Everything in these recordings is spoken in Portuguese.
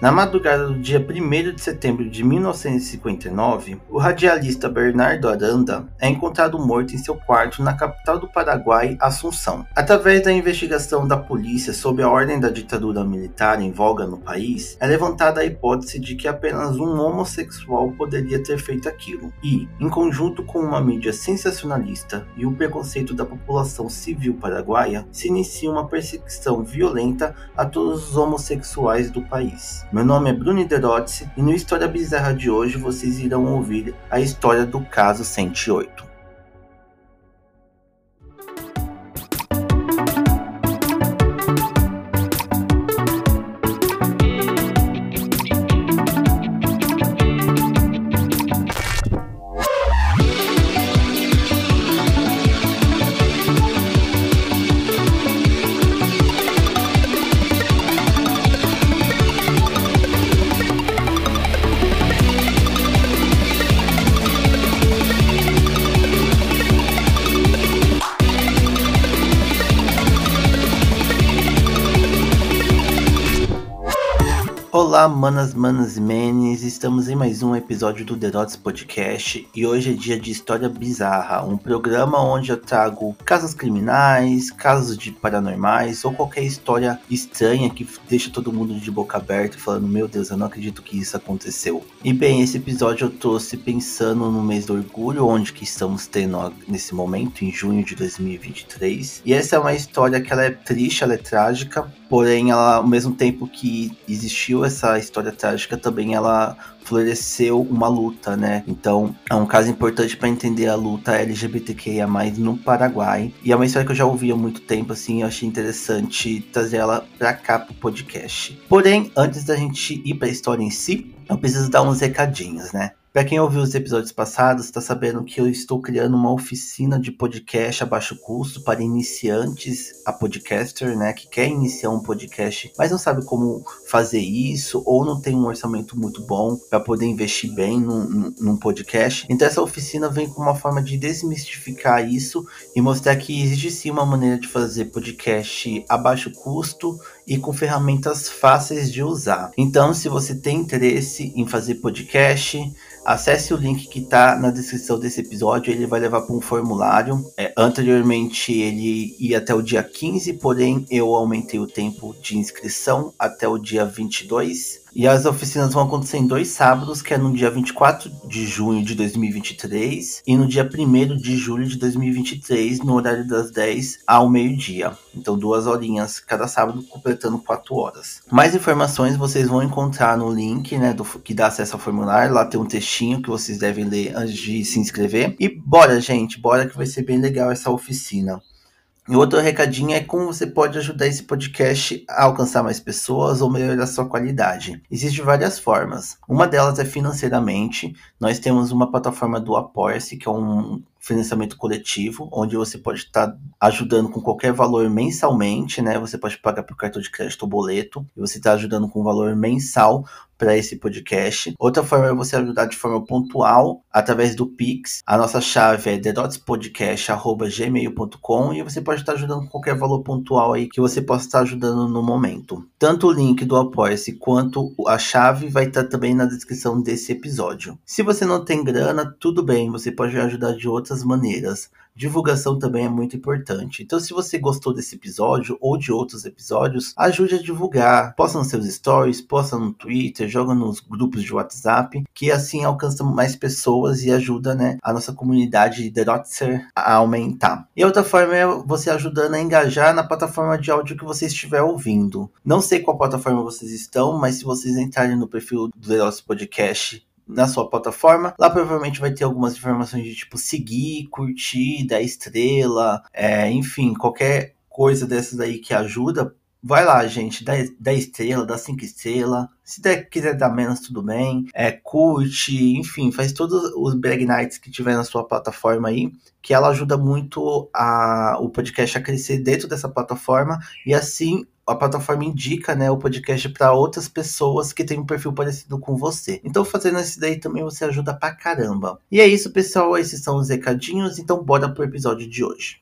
Na madrugada do dia 1 de setembro de 1959, o radialista Bernardo Aranda é encontrado morto em seu quarto na capital do Paraguai, Assunção. Através da investigação da polícia sob a ordem da ditadura militar em voga no país, é levantada a hipótese de que apenas um homossexual poderia ter feito aquilo. E, em conjunto com uma mídia sensacionalista e o preconceito da população civil paraguaia, se inicia uma perseguição violenta a todos os homossexuais do país. Meu nome é Bruno Derotzi e no História Bizarra de hoje vocês irão ouvir a história do caso 108. Olá, manas, manas e menes, estamos em mais um episódio do Dots Podcast e hoje é dia de História Bizarra, um programa onde eu trago casos criminais, casos de paranormais ou qualquer história estranha que deixa todo mundo de boca aberta falando: Meu Deus, eu não acredito que isso aconteceu. E bem, esse episódio eu trouxe pensando no mês do orgulho, onde que estamos tendo nesse momento, em junho de 2023. E essa é uma história que ela é triste, ela é trágica, porém, ela, ao mesmo tempo que existiu essa história trágica também ela floresceu uma luta, né? Então é um caso importante para entender a luta LGBTQIA+ no Paraguai e é uma história que eu já ouvi há muito tempo, assim, eu achei interessante trazer ela para cá pro podcast. Porém, antes da gente ir para a história em si, eu preciso dar uns recadinhos, né? Para quem ouviu os episódios passados, está sabendo que eu estou criando uma oficina de podcast a baixo custo para iniciantes a podcaster, né, que quer iniciar um podcast, mas não sabe como fazer isso ou não tem um orçamento muito bom para poder investir bem num, num, podcast. Então essa oficina vem com uma forma de desmistificar isso e mostrar que existe sim uma maneira de fazer podcast a baixo custo e com ferramentas fáceis de usar. Então, se você tem interesse em fazer podcast, acesse o link que está na descrição desse episódio, ele vai levar para um formulário. É, anteriormente ele ia até o dia 15, porém eu aumentei o tempo de inscrição até o dia 22. E as oficinas vão acontecer em dois sábados, que é no dia 24 de junho de 2023 e no dia 1 de julho de 2023, no horário das 10 ao meio-dia. Então, duas horinhas cada sábado, completando quatro horas. Mais informações vocês vão encontrar no link, né, do, que dá acesso ao formulário. Lá tem um textinho que vocês devem ler antes de se inscrever. E bora, gente, bora que vai ser bem legal essa oficina. E outro recadinho é como você pode ajudar esse podcast a alcançar mais pessoas ou melhorar sua qualidade. Existem várias formas. Uma delas é financeiramente. Nós temos uma plataforma do Apoia-se, que é um financiamento coletivo, onde você pode estar ajudando com qualquer valor mensalmente, né? Você pode pagar por cartão de crédito ou boleto, e você está ajudando com um valor mensal para esse podcast. Outra forma é você ajudar de forma pontual através do Pix. A nossa chave é thedotspodcast.gmail.com e você pode estar ajudando com qualquer valor pontual aí que você possa estar ajudando no momento. Tanto o link do Apoia-se quanto a chave vai estar também na descrição desse episódio. Se você não tem grana, tudo bem, você pode ajudar de outras maneiras. Divulgação também é muito importante. Então, se você gostou desse episódio ou de outros episódios, ajude a divulgar. Posta nos seus stories, posta no Twitter, joga nos grupos de WhatsApp, que assim alcança mais pessoas e ajuda né, a nossa comunidade de Dotzer a aumentar. E outra forma é você ajudando a engajar na plataforma de áudio que você estiver ouvindo. Não sei qual plataforma vocês estão, mas se vocês entrarem no perfil do The Podcast na sua plataforma. Lá provavelmente vai ter algumas informações de tipo seguir, curtir, dar estrela, é, enfim, qualquer coisa dessas aí que ajuda. Vai lá, gente, dá, dá estrela, dá cinco estrelas. Se der, quiser dar menos, tudo bem. É, curte, enfim, faz todos os Brag Nights que tiver na sua plataforma aí, que ela ajuda muito a, o podcast a crescer dentro dessa plataforma e assim a plataforma indica né, o podcast para outras pessoas que têm um perfil parecido com você. Então, fazendo isso daí também você ajuda pra caramba. E é isso, pessoal. Esses são os recadinhos. Então, bora pro episódio de hoje.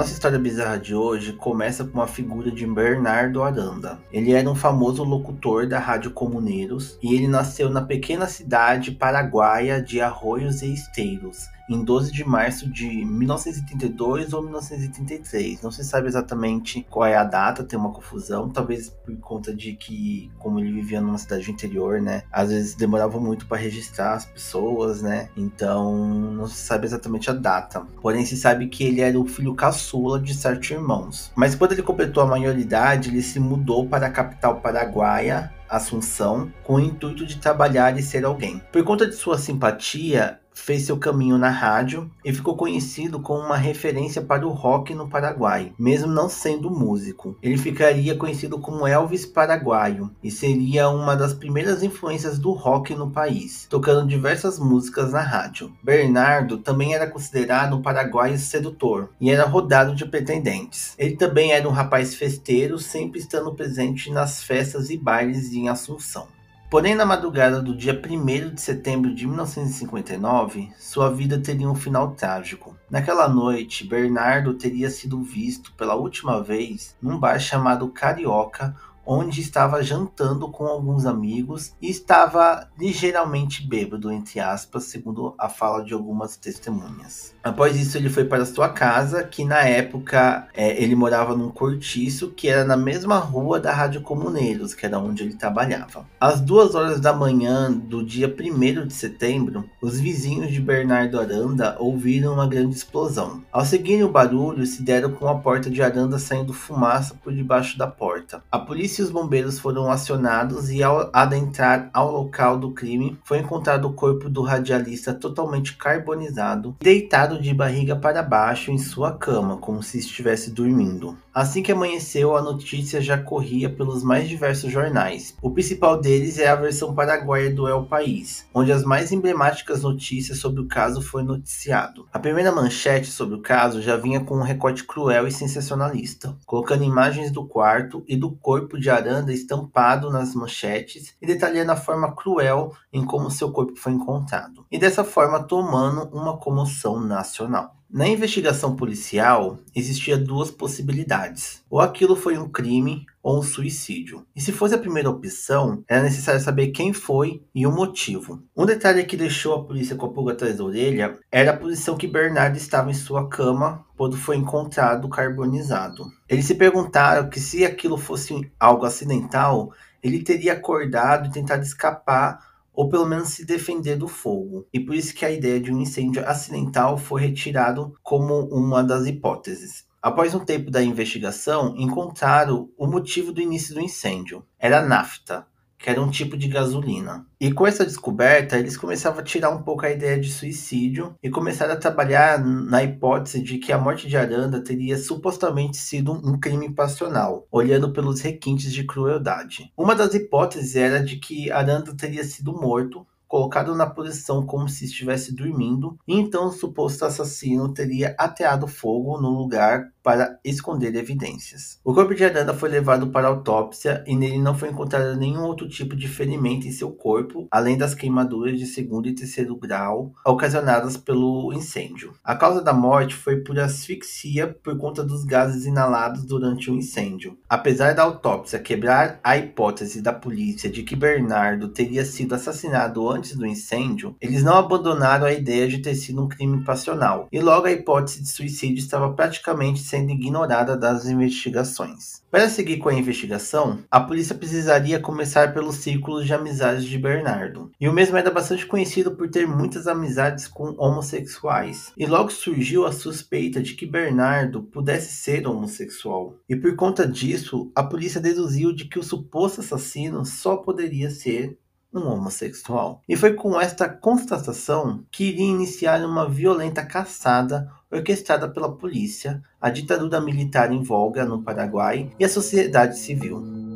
Nossa história bizarra de hoje começa com a figura de Bernardo Aranda. Ele era um famoso locutor da Rádio Comuneiros e ele nasceu na pequena cidade paraguaia de Arroios e Esteiros, em 12 de março de 1932 ou 1933. Não se sabe exatamente qual é a data, tem uma confusão, talvez por conta de que, como ele vivia numa cidade interior, né, às vezes demorava muito para registrar as pessoas, né, então não se sabe exatamente a data. Porém, se sabe que ele era o filho caçula de sete irmãos. Mas quando ele completou a maioridade, ele se mudou para a capital paraguaia, Assunção, com o intuito de trabalhar e ser alguém. Por conta de sua simpatia, fez seu caminho na rádio e ficou conhecido como uma referência para o rock no Paraguai, mesmo não sendo músico. Ele ficaria conhecido como Elvis Paraguaio e seria uma das primeiras influências do rock no país, tocando diversas músicas na rádio. Bernardo também era considerado um paraguaio sedutor e era rodado de pretendentes. Ele também era um rapaz festeiro, sempre estando presente nas festas e bailes em Assunção. Porém, na madrugada do dia 1 de setembro de 1959, sua vida teria um final trágico. Naquela noite, Bernardo teria sido visto pela última vez num bar chamado Carioca, onde estava jantando com alguns amigos e estava ligeiramente bêbado, entre aspas, segundo a fala de algumas testemunhas. Após isso, ele foi para sua casa, que na época é, ele morava num cortiço que era na mesma rua da Rádio Comuneiros, que era onde ele trabalhava. Às duas horas da manhã do dia 1 de setembro, os vizinhos de Bernardo Aranda ouviram uma grande explosão. Ao seguirem o barulho, se deram com a porta de Aranda saindo fumaça por debaixo da porta. A polícia e os bombeiros foram acionados e ao adentrar ao local do crime, foi encontrado o corpo do radialista totalmente carbonizado, deitado de barriga para baixo em sua cama, como se estivesse dormindo. Assim que amanheceu, a notícia já corria pelos mais diversos jornais. O principal deles é a versão paraguaia do El País, onde as mais emblemáticas notícias sobre o caso foi noticiado. A primeira manchete sobre o caso já vinha com um recorte cruel e sensacionalista, colocando imagens do quarto e do corpo de Aranda estampado nas manchetes e detalhando a forma cruel em como seu corpo foi encontrado. E dessa forma tomando uma comoção na nacional. Na investigação policial, existia duas possibilidades. Ou aquilo foi um crime ou um suicídio. E se fosse a primeira opção, era necessário saber quem foi e o motivo. Um detalhe que deixou a polícia com a pulga atrás da orelha era a posição que Bernardo estava em sua cama quando foi encontrado carbonizado. Eles se perguntaram que se aquilo fosse algo acidental, ele teria acordado e tentado escapar ou pelo menos se defender do fogo. E por isso que a ideia de um incêndio acidental foi retirado como uma das hipóteses. Após um tempo da investigação, encontraram o motivo do início do incêndio. Era nafta, que era um tipo de gasolina. E com essa descoberta, eles começavam a tirar um pouco a ideia de suicídio e começaram a trabalhar na hipótese de que a morte de Aranda teria supostamente sido um crime passional, olhando pelos requintes de crueldade. Uma das hipóteses era de que Aranda teria sido morto colocado na posição como se estivesse dormindo, e então o suposto assassino teria ateado fogo no lugar para esconder evidências. O corpo de Aranda foi levado para autópsia e nele não foi encontrado nenhum outro tipo de ferimento em seu corpo, além das queimaduras de segundo e terceiro grau ocasionadas pelo incêndio. A causa da morte foi por asfixia por conta dos gases inalados durante o incêndio. Apesar da autópsia quebrar a hipótese da polícia de que Bernardo teria sido assassinado antes do incêndio, eles não abandonaram a ideia de ter sido um crime passional, e logo a hipótese de suicídio estava praticamente sendo ignorada das investigações. Para seguir com a investigação, a polícia precisaria começar pelos círculos de amizades de Bernardo. E o mesmo era bastante conhecido por ter muitas amizades com homossexuais. E logo surgiu a suspeita de que Bernardo pudesse ser homossexual. E por conta disso, a polícia deduziu de que o suposto assassino só poderia ser um homossexual. E foi com esta constatação que iria iniciar uma violenta caçada orquestrada pela polícia, a ditadura militar em voga no Paraguai e a sociedade civil.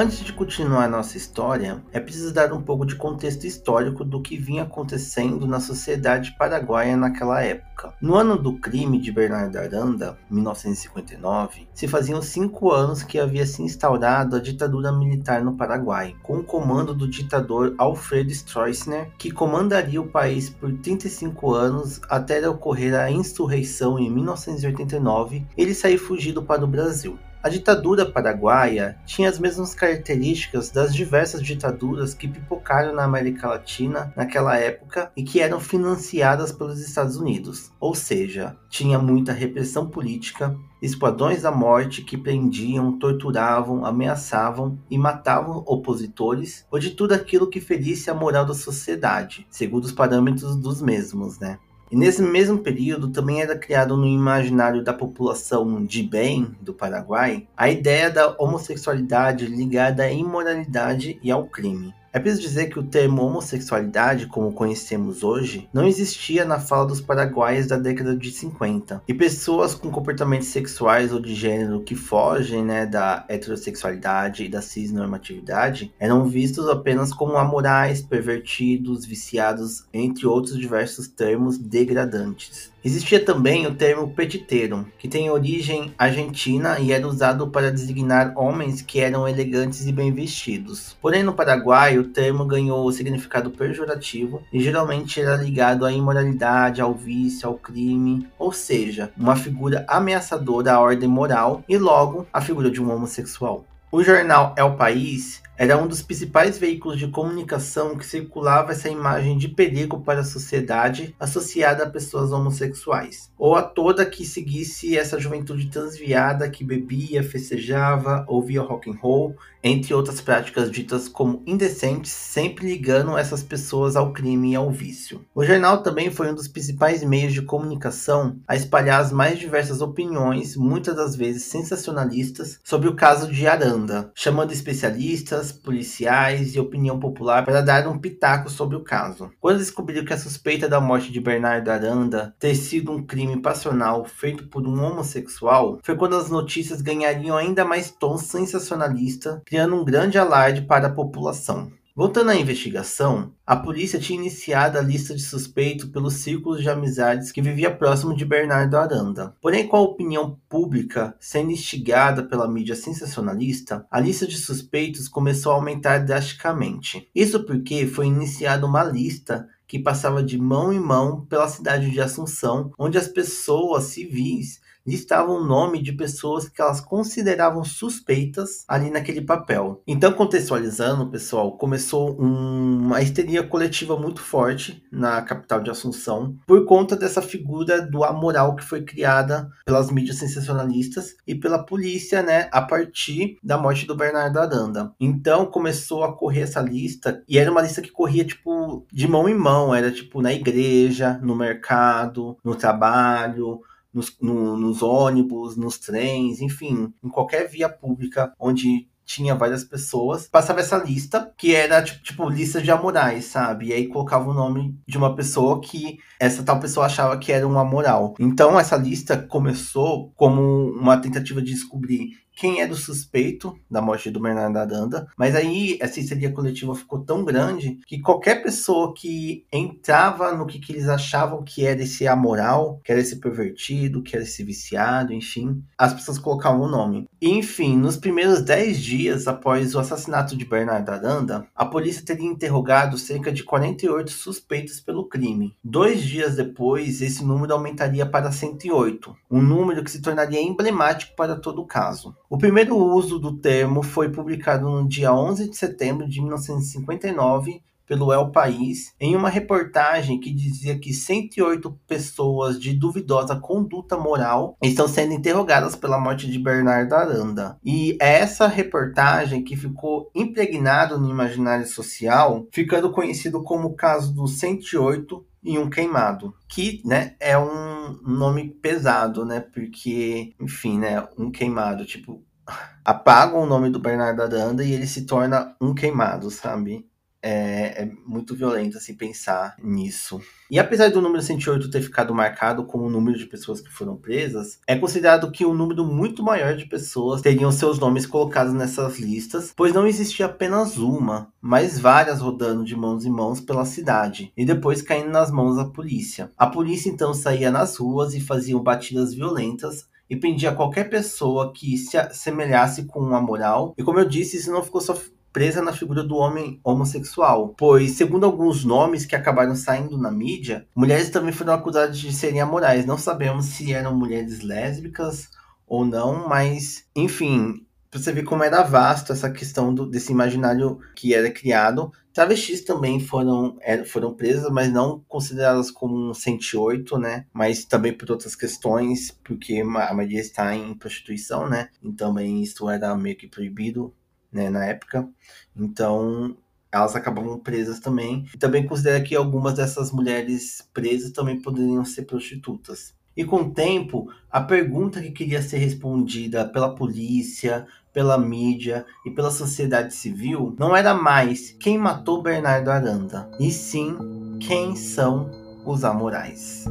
Antes de continuar nossa história, é preciso dar um pouco de contexto histórico do que vinha acontecendo na sociedade paraguaia naquela época. No ano do crime de Bernardo Aranda, 1959, se faziam cinco anos que havia se instaurado a ditadura militar no Paraguai, com o comando do ditador Alfredo Stroessner, que comandaria o país por 35 anos até ocorrer a insurreição em 1989, ele sair fugido para o Brasil. A ditadura paraguaia tinha as mesmas características das diversas ditaduras que pipocaram na América Latina naquela época e que eram financiadas pelos Estados Unidos. Ou seja, tinha muita repressão política, esquadrões da morte que prendiam, torturavam, ameaçavam e matavam opositores, ou de tudo aquilo que ferisse a moral da sociedade, segundo os parâmetros dos mesmos, né? E nesse mesmo período também era criado no imaginário da população de bem do Paraguai a ideia da homossexualidade ligada à imoralidade e ao crime. É preciso dizer que o termo homossexualidade, como conhecemos hoje, não existia na fala dos paraguaios da década de 50. E pessoas com comportamentos sexuais ou de gênero que fogem né, da heterossexualidade e da cisnormatividade eram vistos apenas como amorais, pervertidos, viciados, entre outros diversos termos degradantes. Existia também o termo petiteiro, que tem origem argentina e era usado para designar homens que eram elegantes e bem vestidos. Porém, no Paraguai, o termo ganhou o significado pejorativo e geralmente era ligado à imoralidade, ao vício, ao crime, ou seja, uma figura ameaçadora à ordem moral e logo a figura de um homossexual. O jornal É o País era um dos principais veículos de comunicação que circulava essa imagem de perigo para a sociedade associada a pessoas homossexuais, ou a toda que seguisse essa juventude transviada que bebia, festejava, ouvia rock and roll, entre outras práticas ditas como indecentes, sempre ligando essas pessoas ao crime e ao vício. O jornal também foi um dos principais meios de comunicação a espalhar as mais diversas opiniões, muitas das vezes sensacionalistas, sobre o caso de Aranda, chamando especialistas, policiais e opinião popular para dar um pitaco sobre o caso. Quando descobriu que a suspeita da morte de Bernardo Aranda ter sido um crime passional feito por um homossexual, foi quando as notícias ganhariam ainda mais tom sensacionalista, criando um grande alarde para a população. Voltando à investigação, a polícia tinha iniciado a lista de suspeitos pelos círculos de amizades que vivia próximo de Bernardo Aranda. Porém, com a opinião pública sendo instigada pela mídia sensacionalista, a lista de suspeitos começou a aumentar drasticamente. Isso porque foi iniciada uma lista que passava de mão em mão pela cidade de Assunção, onde as pessoas civis listavam o nome de pessoas que elas consideravam suspeitas ali naquele papel. Então, contextualizando, pessoal, começou um, uma histeria coletiva muito forte na capital de Assunção por conta dessa figura do amoral que foi criada pelas mídias sensacionalistas e pela polícia, né, a partir da morte do Bernardo Aranda. Então, começou a correr essa lista e era uma lista que corria tipo de mão em mão, era tipo na igreja, no mercado, no trabalho, nos, no, nos ônibus, nos trens, enfim, em qualquer via pública onde tinha várias pessoas, passava essa lista, que era tipo, tipo, lista de amorais, sabe? E aí colocava o nome de uma pessoa que essa tal pessoa achava que era um amoral. Então essa lista começou como uma tentativa de descobrir quem era o suspeito da morte do Bernardo Aranda, mas aí essa histeria coletiva ficou tão grande que qualquer pessoa que entrava no que, que eles achavam que era esse amoral, que era esse pervertido, que era esse viciado, enfim, as pessoas colocavam o nome. Enfim, nos primeiros 10 dias após o assassinato de Bernardo Aranda, a polícia teria interrogado cerca de 48 suspeitos pelo crime. Dois dias depois, esse número aumentaria para 108, um número que se tornaria emblemático para todo o caso. O primeiro uso do termo foi publicado no dia 11 de setembro de 1959 pelo El País, em uma reportagem que dizia que 108 pessoas de duvidosa conduta moral estão sendo interrogadas pela morte de Bernardo Aranda. E é essa reportagem que ficou impregnado no imaginário social, ficando conhecido como o caso dos 108 e um queimado, que, né, é um nome pesado, né, porque, enfim, né, um queimado, tipo, apagam o nome do Bernardo Aranda e ele se torna um queimado, sabe? É, é, muito violento assim pensar nisso. E apesar do número 108 ter ficado marcado como o número de pessoas que foram presas, é considerado que um número muito maior de pessoas teriam seus nomes colocados nessas listas, pois não existia apenas uma, mas várias rodando de mãos em mãos pela cidade e depois caindo nas mãos da polícia. A polícia então saía nas ruas e fazia batidas violentas e prendia qualquer pessoa que se assemelhasse com a moral. E como eu disse, isso não ficou só presa na figura do homem homossexual, pois, segundo alguns nomes que acabaram saindo na mídia, mulheres também foram acusadas de serem amorais. Não sabemos se eram mulheres lésbicas ou não, mas, enfim, pra você ver como era vasto essa questão do, desse imaginário que era criado. Travestis também foram, é, foram presas, mas não consideradas como um 108, né? Mas também por outras questões, porque a maioria está em prostituição, né? E também isso era meio que proibido né, na época. Então, elas acabavam presas também. E também considera que algumas dessas mulheres presas também poderiam ser prostitutas. E com o tempo, a pergunta que queria ser respondida pela polícia, pela mídia e pela sociedade civil não era mais quem matou Bernardo Aranda, e sim quem são os amorais.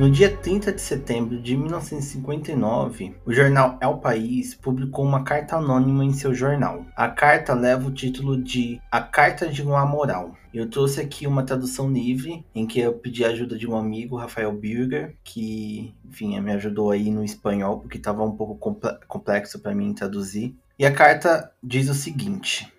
No dia 30 de setembro de 1959, o jornal El País publicou uma carta anônima em seu jornal. A carta leva o título de A Carta de um Amoral. Eu trouxe aqui uma tradução livre, em que eu pedi a ajuda de um amigo, Rafael Birger, que, enfim, me ajudou aí no espanhol, porque estava um pouco complexo para mim traduzir. E a carta diz o seguinte: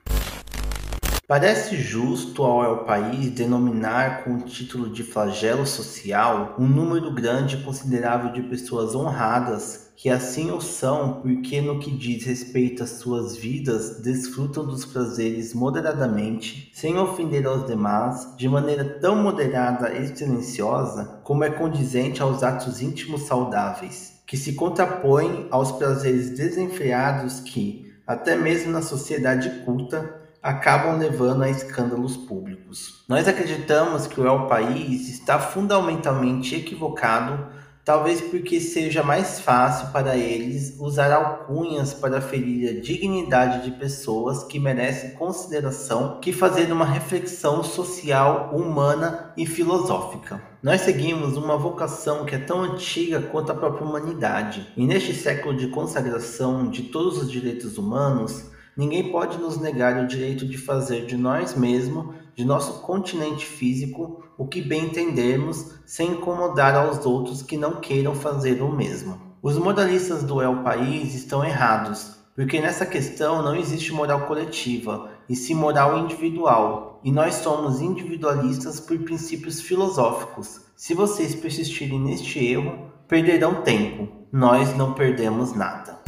Parece justo ao El País denominar com o título de flagelo social um número grande e considerável de pessoas honradas que assim o são porque no que diz respeito às suas vidas desfrutam dos prazeres moderadamente, sem ofender aos demais, de maneira tão moderada e silenciosa como é condizente aos atos íntimos saudáveis, que se contrapõem aos prazeres desenfreados que, até mesmo na sociedade culta, acabam levando a escândalos públicos. Nós acreditamos que o El País está fundamentalmente equivocado, talvez porque seja mais fácil para eles usar alcunhas para ferir a dignidade de pessoas que merecem consideração que fazer uma reflexão social, humana e filosófica. Nós seguimos uma vocação que é tão antiga quanto a própria humanidade, e neste século de consagração de todos os direitos humanos, Ninguém pode nos negar o direito de fazer de nós mesmos, de nosso continente físico, o que bem entendermos, sem incomodar aos outros que não queiram fazer o mesmo. Os moralistas do El País estão errados, porque nessa questão não existe moral coletiva, e sim moral individual, e nós somos individualistas por princípios filosóficos. Se vocês persistirem neste erro, perderão tempo, nós não perdemos nada.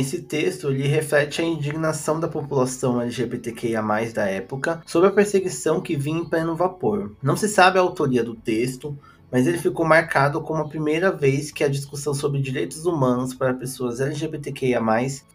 Esse texto ele reflete a indignação da população LGBTQIA+, da época sobre a perseguição que vinha em pleno vapor. Não se sabe a autoria do texto, mas ele ficou marcado como a primeira vez que a discussão sobre direitos humanos para pessoas LGBTQIA+,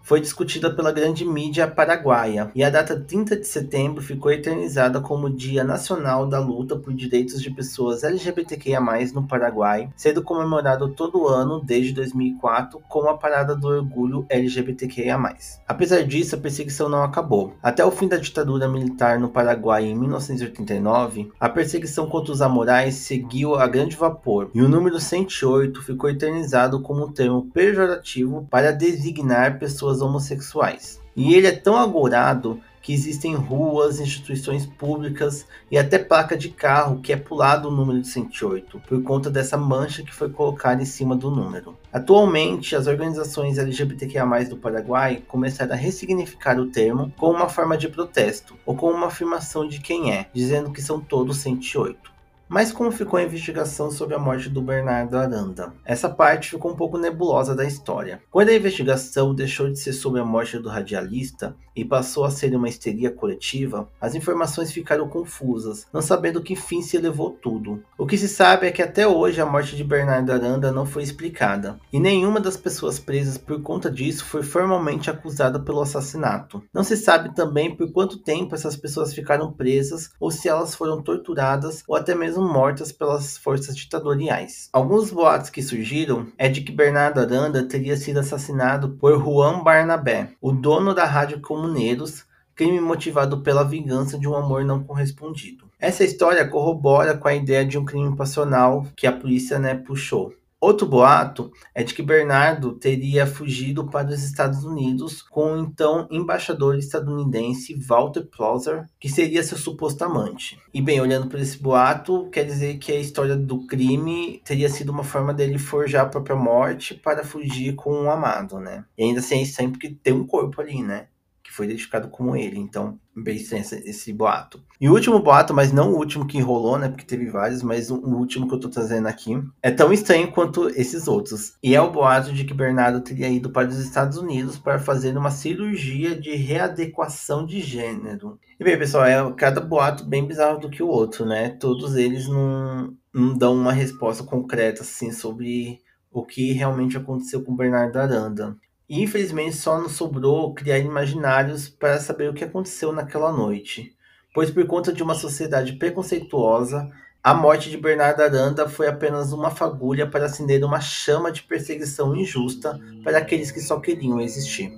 foi discutida pela grande mídia paraguaia, e a data 30 de setembro ficou eternizada como Dia Nacional da Luta por Direitos de Pessoas LGBTQIA+, no Paraguai, sendo comemorado todo ano desde 2004 com a Parada do Orgulho LGBTQIA+. Apesar disso, a perseguição não acabou. Até o fim da ditadura militar no Paraguai em 1989, a perseguição contra os amorais seguiu a grande vapor, e o número 108 ficou eternizado como um termo pejorativo para designar pessoas homossexuais. E ele é tão agorado que existem ruas, instituições públicas e até placa de carro que é pulado o número de 108, por conta dessa mancha que foi colocada em cima do número. Atualmente, as organizações LGBTQIA+, do Paraguai começaram a ressignificar o termo como uma forma de protesto, ou como uma afirmação de quem é, dizendo que são todos 108. Mas como ficou a investigação sobre a morte do Bernardo Aranda? Essa parte ficou um pouco nebulosa da história. Quando a investigação deixou de ser sobre a morte do radialista e passou a ser uma histeria coletiva, as informações ficaram confusas, não sabendo que fim se levou tudo. O que se sabe é que até hoje a morte de Bernardo Aranda não foi explicada, e nenhuma das pessoas presas por conta disso foi formalmente acusada pelo assassinato. Não se sabe também por quanto tempo essas pessoas ficaram presas ou se elas foram torturadas ou até mesmo mortas pelas forças ditatoriais. Alguns boatos que surgiram é de que Bernardo Aranda teria sido assassinado por Juan Barnabé, o dono da Rádio Comuneiros, crime motivado pela vingança de um amor não correspondido. Essa história corrobora com a ideia de um crime passional que a polícia né, puxou. Outro boato é de que Bernardo teria fugido para os Estados Unidos com o então embaixador estadunidense Walter Plauser, que seria seu suposto amante. E bem, olhando por esse boato, quer dizer que a história do crime teria sido uma forma dele forjar a própria morte para fugir com um amado, né? E ainda assim, sempre que tem um corpo ali, né? Que foi identificado como ele. Então, bem esse, esse, boato. E o último boato, mas não o último que enrolou, né? Porque teve vários, mas o, o, último que eu tô trazendo aqui é tão estranho quanto esses outros. E é o boato de que Bernardo teria ido para os Estados Unidos para fazer uma cirurgia de readequação de gênero. E bem, pessoal, é cada boato bem bizarro do que o outro, né? Todos eles não, não dão uma resposta concreta, assim, sobre o que realmente aconteceu com Bernardo Aranda. E infelizmente só nos sobrou criar imaginários para saber o que aconteceu naquela noite, pois por conta de uma sociedade preconceituosa, a morte de Bernardo Aranda foi apenas uma fagulha para acender uma chama de perseguição injusta para aqueles que só queriam existir.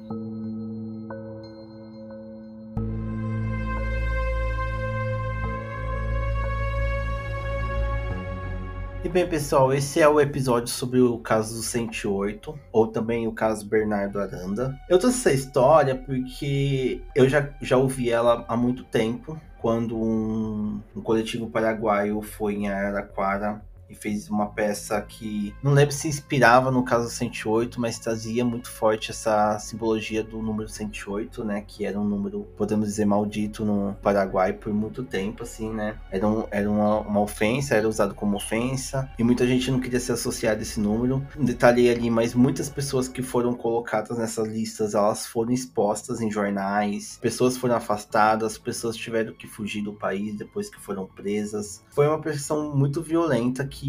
Bem, pessoal, esse é o episódio sobre o caso do 108, ou também o caso Bernardo Aranda. Eu trouxe essa história porque eu já, já ouvi ela há muito tempo, quando um, um coletivo paraguaio foi em Araraquara e fez uma peça que não lembro se inspirava no caso 108, mas trazia muito forte essa simbologia do número 108, né? Que era um número, podemos dizer, maldito no Paraguai por muito tempo, assim, né? Era, um, era uma, uma ofensa, era usado como ofensa, e muita gente não queria se associar a esse número. Detalhei ali, mas muitas pessoas que foram colocadas nessas listas, elas foram expostas em jornais, pessoas foram afastadas, pessoas tiveram que fugir do país depois que foram presas. Foi uma pressão muito violenta que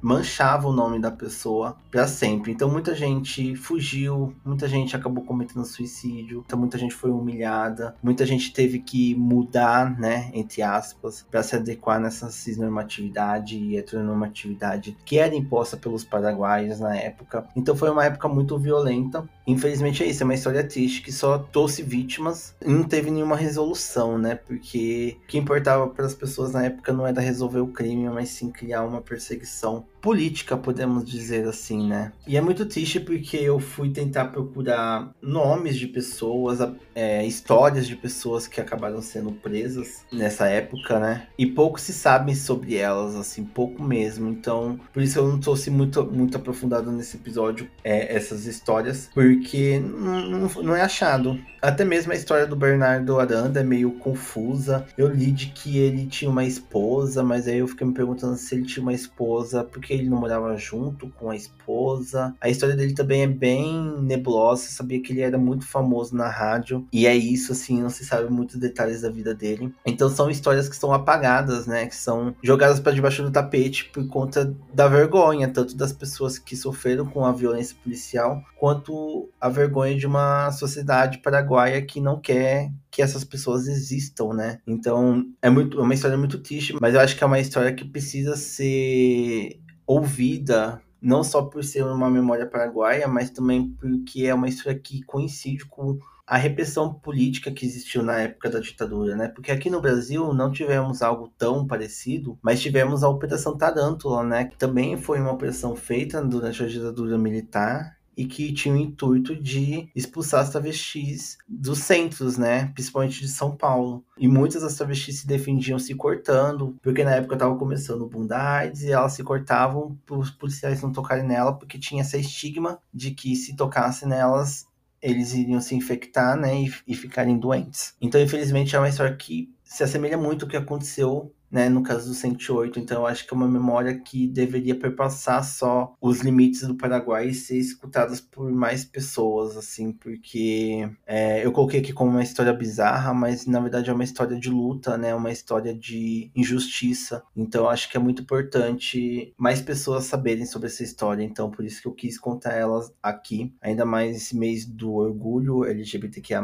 manchava o nome da pessoa para sempre. Então muita gente fugiu, muita gente acabou cometendo suicídio, então muita gente foi humilhada, muita gente teve que mudar, né, entre aspas, para se adequar nessa cisnormatividade e heteronormatividade que era imposta pelos paraguaios na época. Então foi uma época muito violenta. Infelizmente é isso, é uma história triste que só trouxe vítimas e não teve nenhuma resolução, né? Porque o que importava para as pessoas na época não era resolver o crime, mas sim criar uma perseguição política, podemos dizer assim, né? E é muito triste porque eu fui tentar procurar nomes de pessoas, é, histórias de pessoas que acabaram sendo presas nessa época, né? E pouco se sabe sobre elas, assim, pouco mesmo. Então, por isso eu não trouxe muito, muito aprofundado nesse episódio é, essas histórias, porque não, não, não é achado. Até mesmo a história do Bernardo Aranda é meio confusa. Eu li de que ele tinha uma esposa, mas aí eu fiquei me perguntando se ele tinha uma esposa porque ele não morava junto com a esposa. A história dele também é bem nebulosa. sabia que ele era muito famoso na rádio. E é isso, assim, não se sabe muitos detalhes da vida dele. Então são histórias que são apagadas, né? Que são jogadas para debaixo do tapete por conta da vergonha, tanto das pessoas que sofreram com a violência policial, quanto a vergonha de uma sociedade paraguaia que não quer que essas pessoas existam, né? Então é muito, é uma história muito triste, mas eu acho que é uma história que precisa ser ouvida não só por ser uma memória paraguaia, mas também porque é uma história que coincide com a repressão política que existiu na época da ditadura, né? Porque aqui no Brasil não tivemos algo tão parecido, mas tivemos a Operação Tarântula, né? Que também foi uma operação feita durante a ditadura militar e que tinha o intuito de expulsar as travestis dos centros, né? Principalmente de São Paulo. E muitas das travestis se defendiam se cortando, porque na época estava começando o AIDS e elas se cortavam para os policiais não tocarem nela, porque tinha esse estigma de que se tocasse nelas eles iriam se infectar, né, e, e ficarem doentes. Então, infelizmente, é uma história que se assemelha muito ao que aconteceu né, no caso do 108. Então, acho que é uma memória que deveria perpassar só os limites do Paraguai e ser escutadas por mais pessoas, assim, porque é, eu coloquei aqui como uma história bizarra, mas na verdade é uma história de luta, né, uma história de injustiça. Então, acho que é muito importante mais pessoas saberem sobre essa história. Então, por isso que eu quis contar elas aqui, ainda mais esse mês do orgulho LGBTQIA+,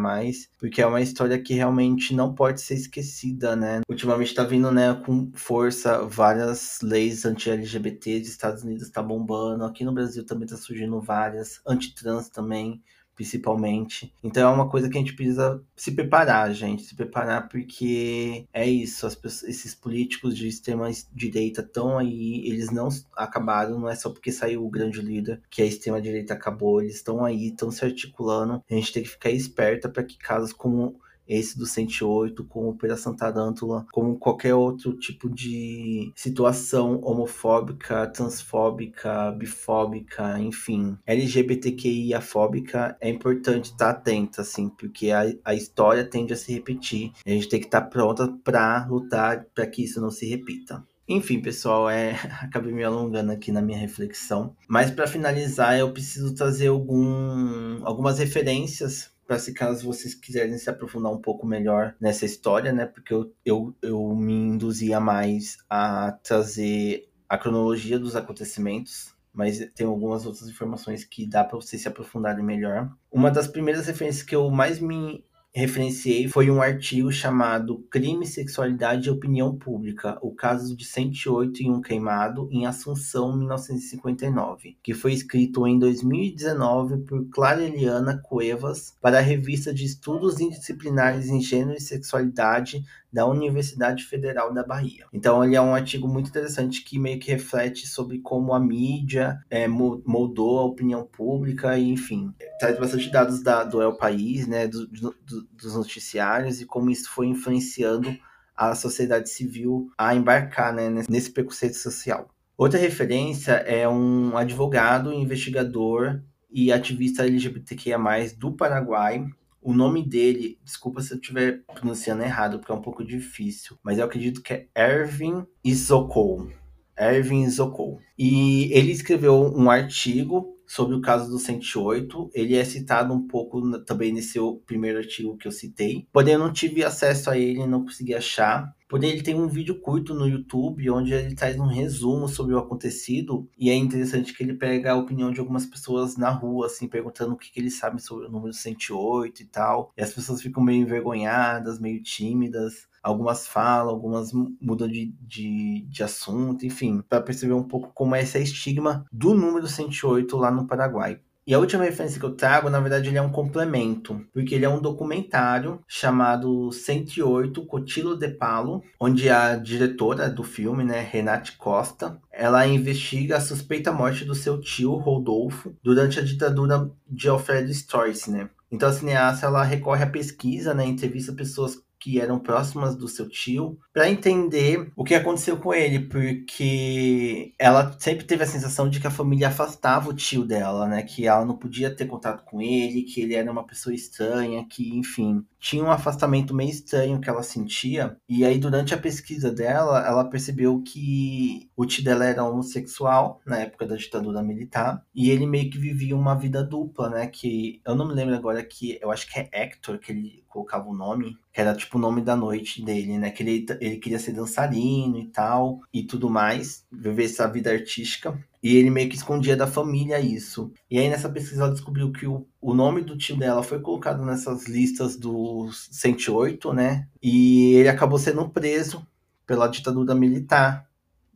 porque é uma história que realmente não pode ser esquecida, né. Ultimamente tá vindo, né, com força várias leis anti-LGBT, dos Estados Unidos está bombando, aqui no Brasil também está surgindo várias, anti-trans também principalmente. Então é uma coisa que a gente precisa se preparar, gente, se preparar porque é isso, pessoas, esses políticos de extrema direita estão aí, eles não acabaram, não é só porque saiu o grande líder que a extrema direita acabou, eles estão aí, estão se articulando. A gente tem que ficar esperta para que casos como esse do 108, como Operação Tarântula, como qualquer outro tipo de situação homofóbica, transfóbica, bifóbica, enfim, LGBTQIA-fóbica, é importante estar atenta, assim, porque a, a história tende a se repetir. A gente tem que estar pronta para lutar para que isso não se repita. Enfim, pessoal, é... acabei me alongando aqui na minha reflexão. Mas para finalizar, eu preciso trazer algum... algumas referências para se caso vocês quiserem se aprofundar um pouco melhor nessa história, né? Porque eu, eu, eu me induzia mais a trazer a cronologia dos acontecimentos, mas tem algumas outras informações que dá para vocês se aprofundarem melhor. Uma das primeiras referências que eu mais me referenciei foi um artigo chamado Crime, Sexualidade e Opinião Pública, o caso de 108 e um queimado em Assunção, 1959, que foi escrito em 2019 por Clara Eliana Cuevas para a revista de Estudos Indisciplinares em Gênero e Sexualidade da Universidade Federal da Bahia. Então ele é um artigo muito interessante que meio que reflete sobre como a mídia é, moldou a opinião pública e enfim traz bastante dados da, do El País, né, do, do, dos noticiários e como isso foi influenciando a sociedade civil a embarcar né, nesse preconceito social. Outra referência é um advogado, investigador e ativista LGBTQIA+, do Paraguai, o nome dele, desculpa se eu estiver pronunciando errado, porque é um pouco difícil, mas eu acredito que é Ervin Isokou. Ervin Isokou. E ele escreveu um artigo sobre o caso do 108. Ele é citado um pouco também nesse primeiro artigo que eu citei. Porém, eu não tive acesso a ele, não consegui achar. Porém, ele tem um vídeo curto no YouTube onde ele traz um resumo sobre o acontecido. E é interessante que ele pega a opinião de algumas pessoas na rua, assim, perguntando o que, que eles sabem sobre o número 108 e tal. E as pessoas ficam meio envergonhadas, meio tímidas. Algumas falam, algumas mudam de, de, de assunto, enfim, para perceber um pouco como é esse estigma do número 108 lá no Paraguai. E a última referência que eu trago, na verdade, ele é um complemento, porque ele é um documentário chamado 108 Cotilo de Palo, onde a diretora do filme, né, Renate Costa, ela investiga a suspeita morte do seu tio Rodolfo durante a ditadura de Alfredo Storch, né? Então a cineasta ela recorre à pesquisa, né, entrevista pessoas que eram próximas do seu tio, para entender o que aconteceu com ele, porque ela sempre teve a sensação de que a família afastava o tio dela, né? Que ela não podia ter contato com ele, que ele era uma pessoa estranha, que, enfim, tinha um afastamento meio estranho que ela sentia. E aí, durante a pesquisa dela, ela percebeu que o tio dela era homossexual na época da ditadura militar, e ele meio que vivia uma vida dupla, né? Que eu não me lembro agora que eu acho que é Hector que ele colocava o nome, que era tipo o nome da noite dele, né? Que ele, ele queria ser dançarino e tal, e tudo mais, viver essa vida artística. E ele meio que escondia da família isso. E aí nessa pesquisa ela descobriu que o, o nome do tio dela foi colocado nessas listas dos 108, né? E ele acabou sendo preso pela ditadura militar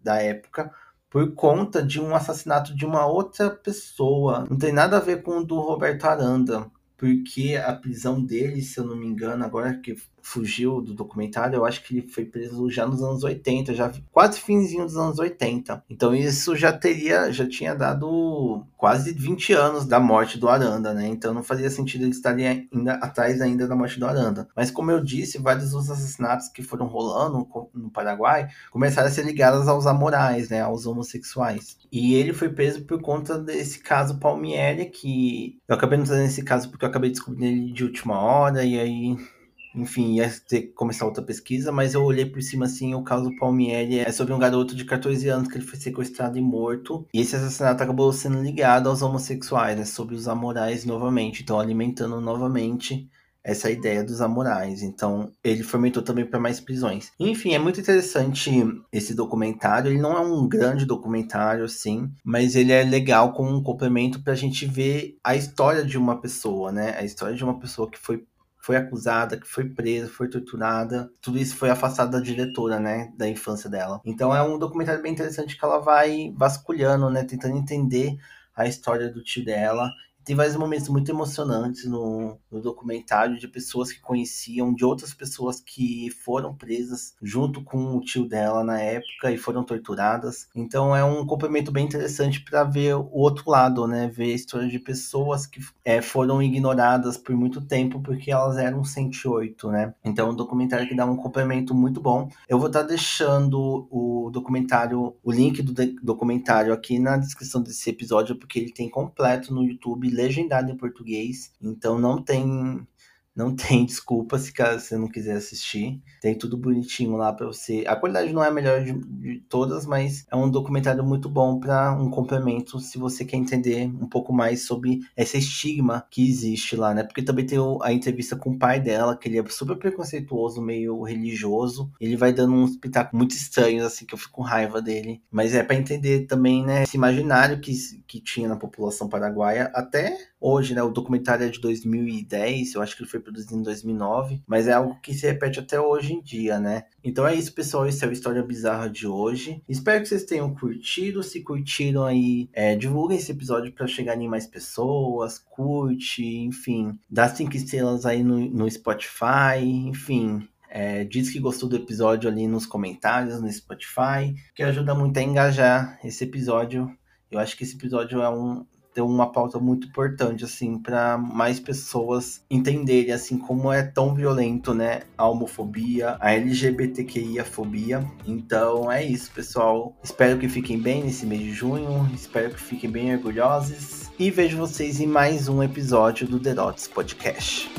da época por conta de um assassinato de uma outra pessoa. Não tem nada a ver com o do Roberto Aranda porque a prisão dele, se eu não me engano, agora que fugiu do documentário, eu acho que ele foi preso já nos anos 80, já quase finzinho dos anos 80. Então isso já teria, já tinha dado quase 20 anos da morte do Aranda, né? Então não fazia sentido ele estar ainda atrás ainda da morte do Aranda. Mas como eu disse, vários dos assassinatos que foram rolando no Paraguai começaram a ser ligados aos amorais, né? Aos homossexuais. E ele foi preso por conta desse caso Palmieri, que eu acabei não trazendo esse caso porque eu acabei descobrindo ele de última hora, e aí enfim, ia ter que começar outra pesquisa, mas eu olhei por cima assim, o caso Palmieri é sobre um garoto de 14 anos que ele foi sequestrado e morto. E esse assassinato acabou sendo ligado aos homossexuais, né? Sobre os amorais novamente. Então, alimentando novamente essa ideia dos amorais. Então, ele fomentou também para mais prisões. Enfim, é muito interessante esse documentário. Ele não é um grande documentário, assim, mas ele é legal como um complemento para a gente ver a história de uma pessoa, né? A história de uma pessoa que foi foi acusada, que foi presa, foi torturada. Tudo isso foi afastado da diretora, né, da infância dela. Então é um documentário bem interessante que ela vai vasculhando, né, tentando entender a história do tio dela tem vários momentos muito emocionantes no, no, documentário de pessoas que conheciam, de outras pessoas que foram presas junto com o tio dela na época e foram torturadas. Então é um complemento bem interessante para ver o outro lado, né? Ver a história de pessoas que é, foram ignoradas por muito tempo porque elas eram 108, né? Então é um documentário que dá um complemento muito bom. Eu vou estar tá deixando o documentário, o link do documentário aqui na descrição desse episódio porque ele tem completo no YouTube legendado em português, então não tem não tem desculpa se você não quiser assistir. Tem tudo bonitinho lá para você. A qualidade não é a melhor de, de todas, mas é um documentário muito bom para um complemento se você quer entender um pouco mais sobre esse estigma que existe lá, né? Porque também tem a entrevista com o pai dela, que ele é super preconceituoso, meio religioso. Ele vai dando uns pitacos muito estranhos, assim, que eu fico com raiva dele. Mas é para entender também, né, esse imaginário que, que tinha na população paraguaia até hoje, né? O documentário é de 2010, eu acho que ele foi produzido em 2009, mas é algo que se repete até hoje em dia, né? Então é isso, pessoal. Esse é o História Bizarra de hoje. Espero que vocês tenham curtido. Se curtiram aí, é, divulguem esse episódio para chegar em mais pessoas, curte, enfim. Dá cinco estrelas aí no, no Spotify, enfim. É, diz que gostou do episódio ali nos comentários no Spotify, que ajuda muito a engajar esse episódio. Eu acho que esse episódio é um, ter uma pauta muito importante, assim, para mais pessoas entenderem, assim, como é tão violento, né, a homofobia, a LGBTQIA-fobia. Então é isso, pessoal. Espero que fiquem bem nesse mês de junho, espero que fiquem bem orgulhosos e vejo vocês em mais um episódio do The Dots Podcast.